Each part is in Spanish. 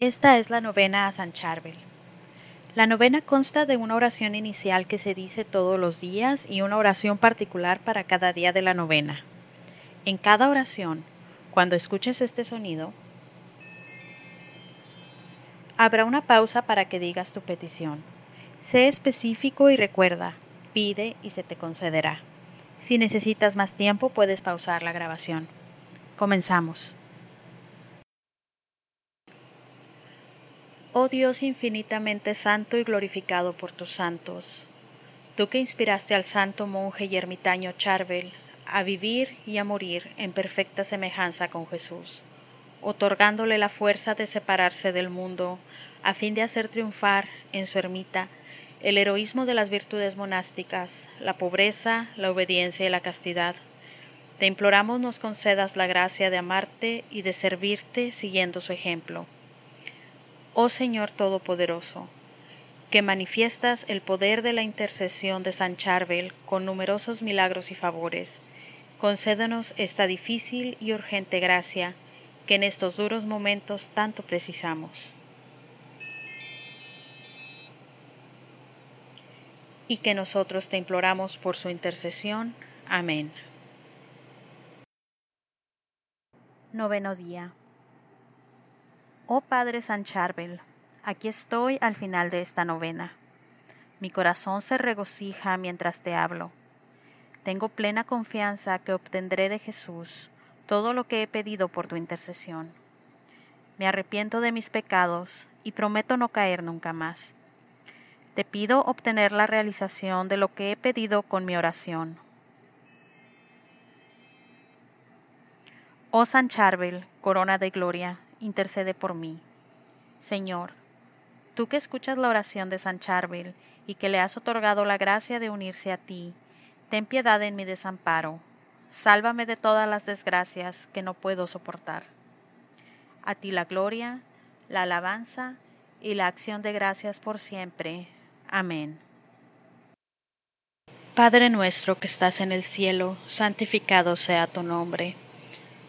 Esta es la novena a San Charbel. La novena consta de una oración inicial que se dice todos los días y una oración particular para cada día de la novena. En cada oración, cuando escuches este sonido, habrá una pausa para que digas tu petición. Sé específico y recuerda, pide y se te concederá. Si necesitas más tiempo, puedes pausar la grabación. Comenzamos. Oh Dios infinitamente santo y glorificado por tus santos, tú que inspiraste al santo monje y ermitaño Charbel a vivir y a morir en perfecta semejanza con Jesús, otorgándole la fuerza de separarse del mundo a fin de hacer triunfar en su ermita el heroísmo de las virtudes monásticas, la pobreza, la obediencia y la castidad. Te imploramos nos concedas la gracia de amarte y de servirte siguiendo su ejemplo. Oh Señor Todopoderoso, que manifiestas el poder de la intercesión de San Charbel con numerosos milagros y favores, concédenos esta difícil y urgente gracia que en estos duros momentos tanto precisamos. y que nosotros te imploramos por su intercesión. Amén. Noveno día. Oh Padre San Charbel, aquí estoy al final de esta novena. Mi corazón se regocija mientras te hablo. Tengo plena confianza que obtendré de Jesús todo lo que he pedido por tu intercesión. Me arrepiento de mis pecados y prometo no caer nunca más. Te pido obtener la realización de lo que he pedido con mi oración. Oh San Charbel, corona de gloria, intercede por mí. Señor, tú que escuchas la oración de San Charbel y que le has otorgado la gracia de unirse a ti, ten piedad en mi desamparo. Sálvame de todas las desgracias que no puedo soportar. A ti la gloria, la alabanza y la acción de gracias por siempre. Amén. Padre nuestro que estás en el cielo, santificado sea tu nombre.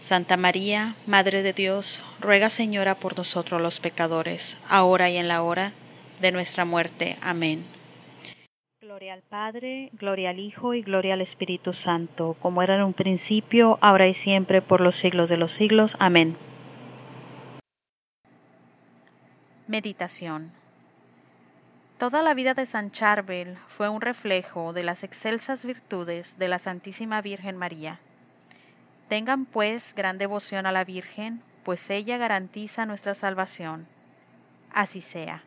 Santa María, Madre de Dios, ruega Señora por nosotros los pecadores, ahora y en la hora de nuestra muerte. Amén. Gloria al Padre, gloria al Hijo y gloria al Espíritu Santo, como era en un principio, ahora y siempre, por los siglos de los siglos. Amén. Meditación Toda la vida de San Charbel fue un reflejo de las excelsas virtudes de la Santísima Virgen María. Tengan pues gran devoción a la Virgen, pues ella garantiza nuestra salvación. Así sea.